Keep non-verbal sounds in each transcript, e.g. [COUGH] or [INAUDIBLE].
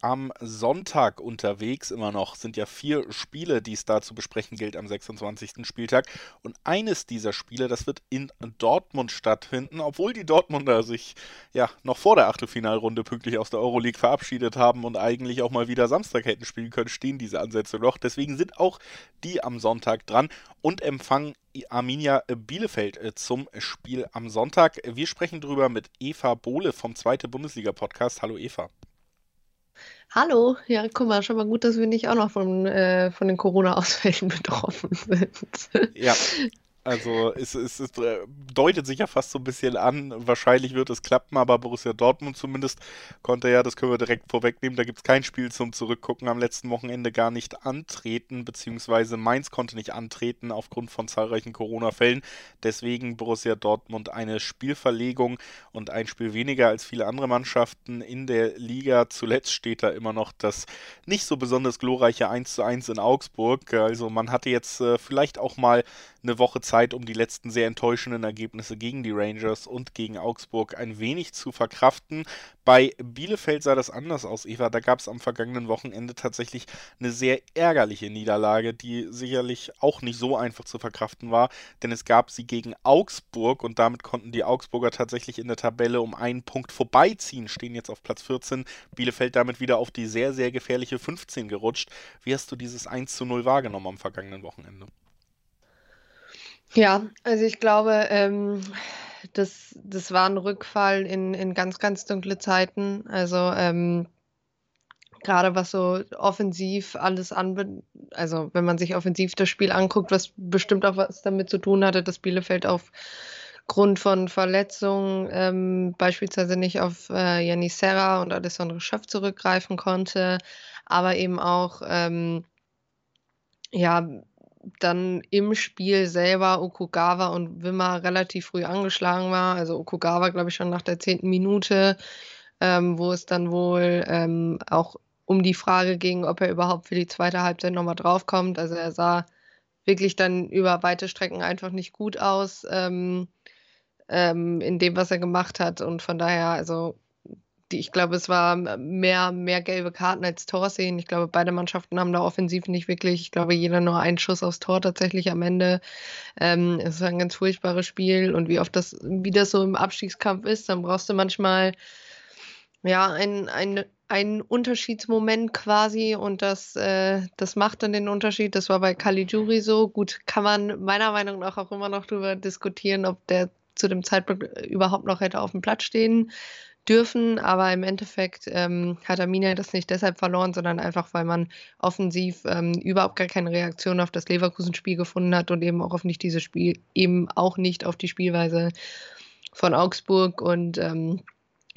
am Sonntag unterwegs immer noch. Sind ja vier Spiele, die es da zu besprechen gilt am 26. Spieltag. Und eines dieser Spiele, das wird in Dortmund stattfinden, obwohl die Dortmunder sich ja noch vor der Achtelfinalrunde pünktlich aus der Euroleague verabschiedet haben und eigentlich auch mal wieder Samstag hätten spielen können, stehen diese Ansätze noch. Deswegen sind auch die am Sonntag dran und empfangen Arminia Bielefeld äh, zum Spiel am Sonntag. Wir sprechen drüber mit Eva Bohle vom Zweite Bundesliga Podcast. Hallo Eva. Hallo, ja, guck mal, schon mal gut, dass wir nicht auch noch von, äh, von den Corona-Ausfällen [LAUGHS] betroffen sind. Ja, also es, es, es, äh, deutet sich ja fast so ein bisschen an, wahrscheinlich wird es klappen, aber Borussia Dortmund zumindest konnte ja, das können wir direkt vorwegnehmen, da gibt es kein Spiel zum Zurückgucken am letzten Wochenende gar nicht antreten, beziehungsweise Mainz konnte nicht antreten aufgrund von zahlreichen Corona-Fällen. Deswegen Borussia Dortmund eine Spielverlegung und ein Spiel weniger als viele andere Mannschaften in der Liga. Zuletzt steht da immer noch das nicht so besonders glorreiche 1 zu 1 in Augsburg. Also man hatte jetzt äh, vielleicht auch mal eine Woche Zeit, um die letzten sehr enttäuschenden Ergebnisse gegen die Rangers und gegen Augsburg ein wenig zu verkraften. Bei Bielefeld sah das anders aus, Eva. Da gab es am vergangenen Wochenende tatsächlich eine sehr ärgerliche Niederlage, die sicherlich auch nicht so einfach zu verkraften war, denn es gab sie gegen Augsburg und damit konnten die Augsburger tatsächlich in der Tabelle um einen Punkt vorbeiziehen, stehen jetzt auf Platz 14. Bielefeld damit wieder auf die sehr, sehr gefährliche 15 gerutscht. Wie hast du dieses 1 zu 0 wahrgenommen am vergangenen Wochenende? Ja, also ich glaube, ähm, das, das war ein Rückfall in, in ganz, ganz dunkle Zeiten. Also ähm, gerade was so offensiv alles anbe also wenn man sich offensiv das Spiel anguckt, was bestimmt auch was damit zu tun hatte, dass Bielefeld aufgrund von Verletzungen ähm, beispielsweise nicht auf äh, Janis Serra und Alessandro Schöpf zurückgreifen konnte, aber eben auch ähm, ja, dann im Spiel selber Okugawa und Wimmer relativ früh angeschlagen war. Also Okugawa, glaube ich, schon nach der zehnten Minute, ähm, wo es dann wohl ähm, auch um die Frage ging, ob er überhaupt für die zweite Halbzeit nochmal draufkommt. Also er sah wirklich dann über weite Strecken einfach nicht gut aus ähm, ähm in dem, was er gemacht hat. Und von daher, also ich glaube, es war mehr, mehr gelbe Karten als Torszenen. Ich glaube, beide Mannschaften haben da offensiv nicht wirklich, ich glaube, jeder nur einen Schuss aufs Tor tatsächlich am Ende. Ähm, es war ein ganz furchtbares Spiel und wie oft das, wie das so im Abstiegskampf ist, dann brauchst du manchmal ja ein, ein Unterschiedsmoment quasi und das, äh, das macht dann den Unterschied. Das war bei Caligiuri so. Gut, kann man meiner Meinung nach auch immer noch darüber diskutieren, ob der zu dem Zeitpunkt überhaupt noch hätte auf dem Platz stehen dürfen, aber im Endeffekt ähm, hat Arminia das nicht deshalb verloren, sondern einfach, weil man offensiv ähm, überhaupt gar keine Reaktion auf das Leverkusen-Spiel gefunden hat und eben auch auf nicht dieses Spiel, eben auch nicht auf die Spielweise von Augsburg und ähm,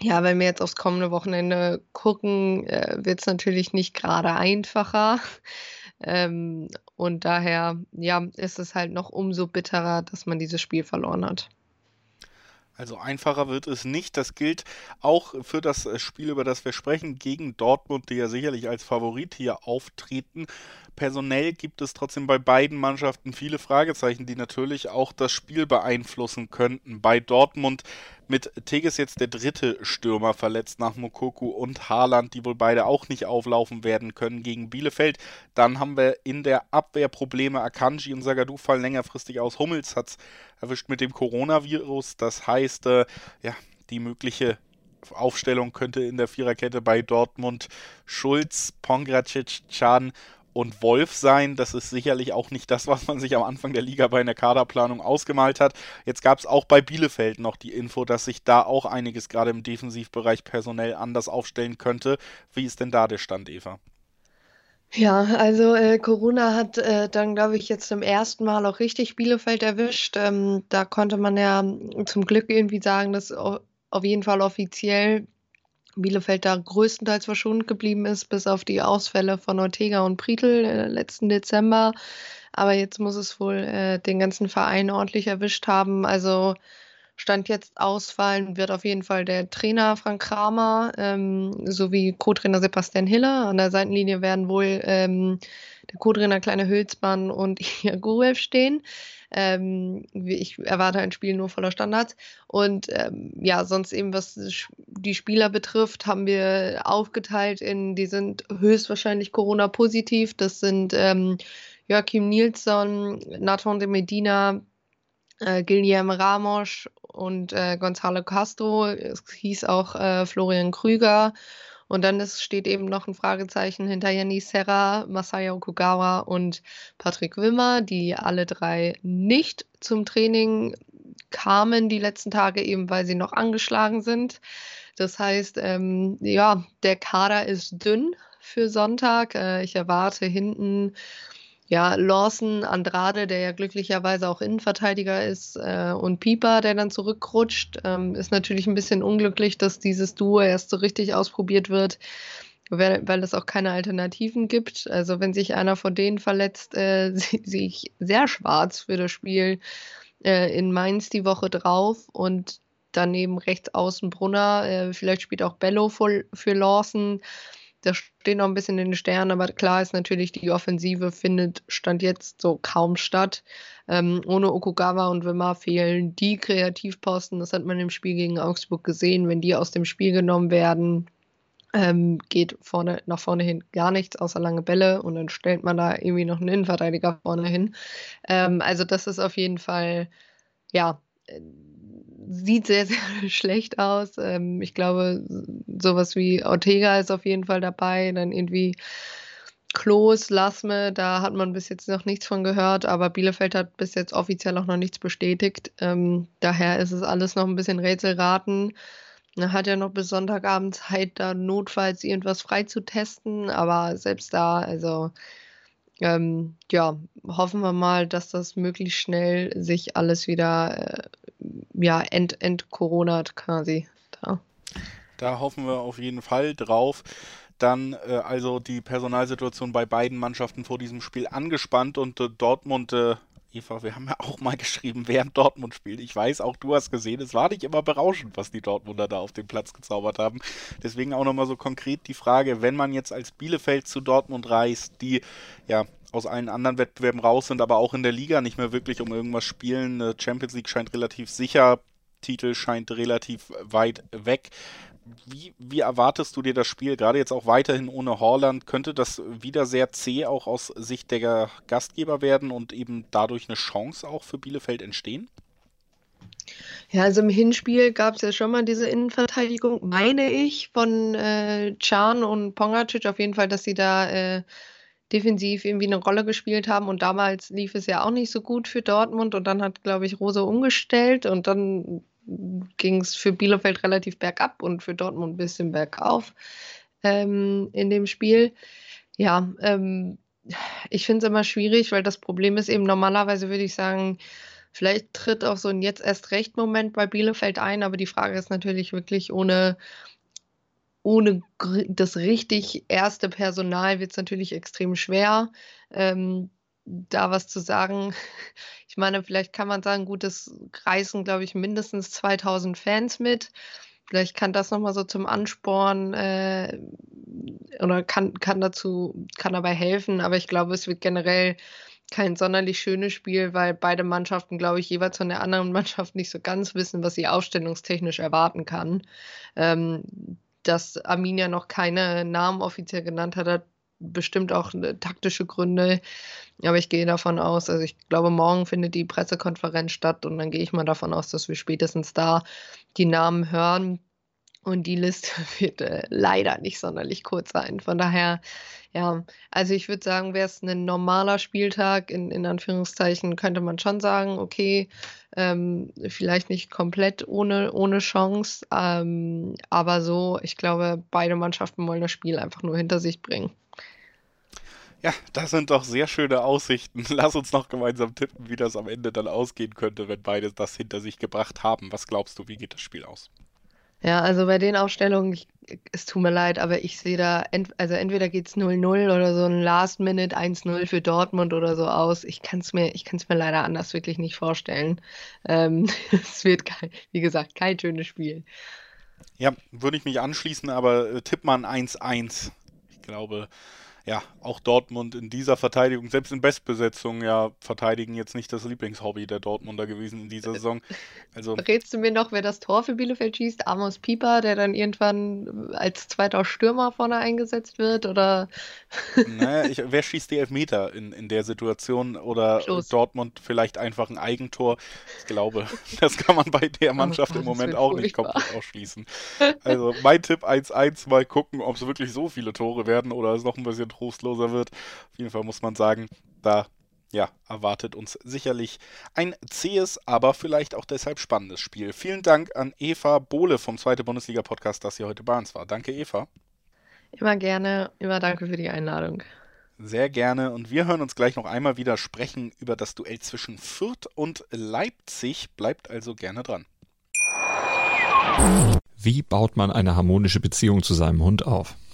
ja, wenn wir jetzt aufs kommende Wochenende gucken, äh, wird es natürlich nicht gerade einfacher. [LAUGHS] Ähm, und daher, ja, ist es halt noch umso bitterer, dass man dieses Spiel verloren hat. Also einfacher wird es nicht. Das gilt auch für das äh, Spiel, über das wir sprechen, gegen Dortmund, die ja sicherlich als Favorit hier auftreten. Personell gibt es trotzdem bei beiden Mannschaften viele Fragezeichen, die natürlich auch das Spiel beeinflussen könnten. Bei Dortmund mit Teges jetzt der dritte Stürmer verletzt nach Mokoku und Haaland, die wohl beide auch nicht auflaufen werden können gegen Bielefeld. Dann haben wir in der Abwehr Probleme. Akanji und Sagadu fallen längerfristig aus. Hummels hat es erwischt mit dem Coronavirus. Das heißt, äh, ja, die mögliche Aufstellung könnte in der Viererkette bei Dortmund Schulz, Pongracic, Can und Wolf sein. Das ist sicherlich auch nicht das, was man sich am Anfang der Liga bei einer Kaderplanung ausgemalt hat. Jetzt gab es auch bei Bielefeld noch die Info, dass sich da auch einiges gerade im Defensivbereich personell anders aufstellen könnte. Wie ist denn da der Stand, Eva? Ja, also äh, Corona hat äh, dann, glaube ich, jetzt zum ersten Mal auch richtig Bielefeld erwischt. Ähm, da konnte man ja zum Glück irgendwie sagen, dass auf jeden Fall offiziell Bielefeld da größtenteils verschont geblieben ist, bis auf die Ausfälle von Ortega und Prietl äh, letzten Dezember. Aber jetzt muss es wohl äh, den ganzen Verein ordentlich erwischt haben. Also Stand jetzt ausfallen wird auf jeden Fall der Trainer Frank Kramer ähm, sowie Co-Trainer Sebastian Hiller. An der Seitenlinie werden wohl ähm, der Co-Trainer Kleine Hülsmann und [LAUGHS] Jagurev stehen. Ähm, ich erwarte ein Spiel nur voller Standards. Und ähm, ja, sonst eben, was die Spieler betrifft, haben wir aufgeteilt in, die sind höchstwahrscheinlich Corona-positiv. Das sind ähm, Joachim Nilsson, Nathan de Medina, äh, Guillermo Ramos und äh, Gonzalo Castro. Es hieß auch äh, Florian Krüger. Und dann ist, steht eben noch ein Fragezeichen hinter Yanni Serra, Masaya Okugawa und Patrick Wimmer, die alle drei nicht zum Training kamen die letzten Tage, eben weil sie noch angeschlagen sind. Das heißt, ähm, ja, der Kader ist dünn für Sonntag. Äh, ich erwarte hinten ja, Lawson, Andrade, der ja glücklicherweise auch Innenverteidiger ist, äh, und Pieper, der dann zurückrutscht, ähm, ist natürlich ein bisschen unglücklich, dass dieses Duo erst so richtig ausprobiert wird, weil, weil es auch keine Alternativen gibt. Also wenn sich einer von denen verletzt, äh, [LAUGHS] sehe ich sehr schwarz für das Spiel äh, in Mainz die Woche drauf und daneben rechts außen Brunner, äh, vielleicht spielt auch Bello für, für Lawson. Das steht noch ein bisschen in den Sternen, aber klar ist natürlich, die Offensive findet Stand jetzt so kaum statt. Ähm, ohne Okugawa und Wimmer fehlen die Kreativposten. Das hat man im Spiel gegen Augsburg gesehen. Wenn die aus dem Spiel genommen werden, ähm, geht vorne, nach vorne hin gar nichts außer lange Bälle und dann stellt man da irgendwie noch einen Innenverteidiger vorne hin. Ähm, also das ist auf jeden Fall, ja, sieht sehr, [LAUGHS] sehr schlecht aus. Ähm, ich glaube, sowas wie Ortega ist auf jeden Fall dabei. Dann irgendwie Klos, Lasme, da hat man bis jetzt noch nichts von gehört, aber Bielefeld hat bis jetzt offiziell auch noch nichts bestätigt. Ähm, daher ist es alles noch ein bisschen Rätselraten. Er hat ja noch bis Sonntagabend Zeit, da notfalls irgendwas freizutesten, aber selbst da, also ähm, ja, hoffen wir mal, dass das möglichst schnell sich alles wieder äh, ja, ent, entcoronat quasi. Da. da hoffen wir auf jeden Fall drauf. Dann äh, also die Personalsituation bei beiden Mannschaften vor diesem Spiel angespannt und äh, Dortmund äh, Eva, wir haben ja auch mal geschrieben, während Dortmund spielt. Ich weiß, auch du hast gesehen, es war nicht immer berauschend, was die Dortmunder da auf dem Platz gezaubert haben. Deswegen auch nochmal so konkret die Frage, wenn man jetzt als Bielefeld zu Dortmund reist, die ja aus allen anderen Wettbewerben raus sind, aber auch in der Liga nicht mehr wirklich um irgendwas spielen. Champions League scheint relativ sicher, Titel scheint relativ weit weg. Wie, wie, erwartest du dir das Spiel, gerade jetzt auch weiterhin ohne Horland? Könnte das wieder sehr zäh auch aus Sicht der Gastgeber werden und eben dadurch eine Chance auch für Bielefeld entstehen? Ja, also im Hinspiel gab es ja schon mal diese Innenverteidigung, meine ich, von äh, Can und Pongacic auf jeden Fall, dass sie da äh, defensiv irgendwie eine Rolle gespielt haben. Und damals lief es ja auch nicht so gut für Dortmund. Und dann hat, glaube ich, Rose umgestellt und dann ging es für Bielefeld relativ bergab und für Dortmund ein bisschen bergauf ähm, in dem Spiel. Ja, ähm, ich finde es immer schwierig, weil das Problem ist eben normalerweise, würde ich sagen, vielleicht tritt auch so ein jetzt erst recht Moment bei Bielefeld ein, aber die Frage ist natürlich wirklich ohne ohne das richtig erste Personal wird es natürlich extrem schwer, ähm, da was zu sagen. Ich meine, vielleicht kann man sagen, gut, das reißen, glaube ich, mindestens 2000 Fans mit. Vielleicht kann das nochmal so zum Ansporn äh, oder kann, kann dazu, kann dabei helfen, aber ich glaube, es wird generell kein sonderlich schönes Spiel, weil beide Mannschaften, glaube ich, jeweils von der anderen [LAUGHS] Mannschaft nicht so ganz wissen, was sie aufstellungstechnisch erwarten kann. Ähm, dass Arminia noch keine Namen offiziell genannt hat, hat bestimmt auch äh, taktische Gründe. Aber ich gehe davon aus, also ich glaube, morgen findet die Pressekonferenz statt und dann gehe ich mal davon aus, dass wir spätestens da die Namen hören. Und die Liste [LAUGHS] wird äh, leider nicht sonderlich kurz sein. Von daher, ja, also ich würde sagen, wäre es ein normaler Spieltag, in, in Anführungszeichen, könnte man schon sagen, okay, ähm, vielleicht nicht komplett ohne, ohne Chance, ähm, aber so, ich glaube, beide Mannschaften wollen das Spiel einfach nur hinter sich bringen. Ja, das sind doch sehr schöne Aussichten. [LAUGHS] Lass uns noch gemeinsam tippen, wie das am Ende dann ausgehen könnte, wenn beide das hinter sich gebracht haben. Was glaubst du, wie geht das Spiel aus? Ja, also bei den Aufstellungen, ich es tut mir leid, aber ich sehe da, ent, also entweder geht es 0-0 oder so ein Last-Minute 1-0 für Dortmund oder so aus. Ich kann es mir, mir leider anders wirklich nicht vorstellen. Ähm, [LAUGHS] es wird, kein, wie gesagt, kein schönes Spiel. Ja, würde ich mich anschließen, aber äh, tipp mal ein 1-1. Ich glaube, ja, auch Dortmund in dieser Verteidigung, selbst in Bestbesetzung, ja, verteidigen jetzt nicht das Lieblingshobby der Dortmunder gewesen in dieser Saison. Also, Rätst du mir noch, wer das Tor für Bielefeld schießt? Amos Pieper, der dann irgendwann als zweiter Stürmer vorne eingesetzt wird? Oder? Naja, ich, [LAUGHS] wer schießt die Elfmeter in, in der Situation? Oder Los. Dortmund vielleicht einfach ein Eigentor? Ich glaube, [LAUGHS] das kann man bei der Mannschaft oh, im Moment auch nicht komplett ausschließen. Also mein Tipp 1-1, mal gucken, ob es wirklich so viele Tore werden oder es noch ein bisschen trostloser wird. Auf jeden Fall muss man sagen, da ja, erwartet uns sicherlich ein zähes, aber vielleicht auch deshalb spannendes Spiel. Vielen Dank an Eva Bohle vom Zweite Bundesliga-Podcast, dass sie heute bei uns war. Danke, Eva. Immer gerne, immer danke für die Einladung. Sehr gerne. Und wir hören uns gleich noch einmal wieder sprechen über das Duell zwischen Fürth und Leipzig. Bleibt also gerne dran. Wie baut man eine harmonische Beziehung zu seinem Hund auf?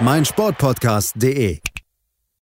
meinsportpodcast.de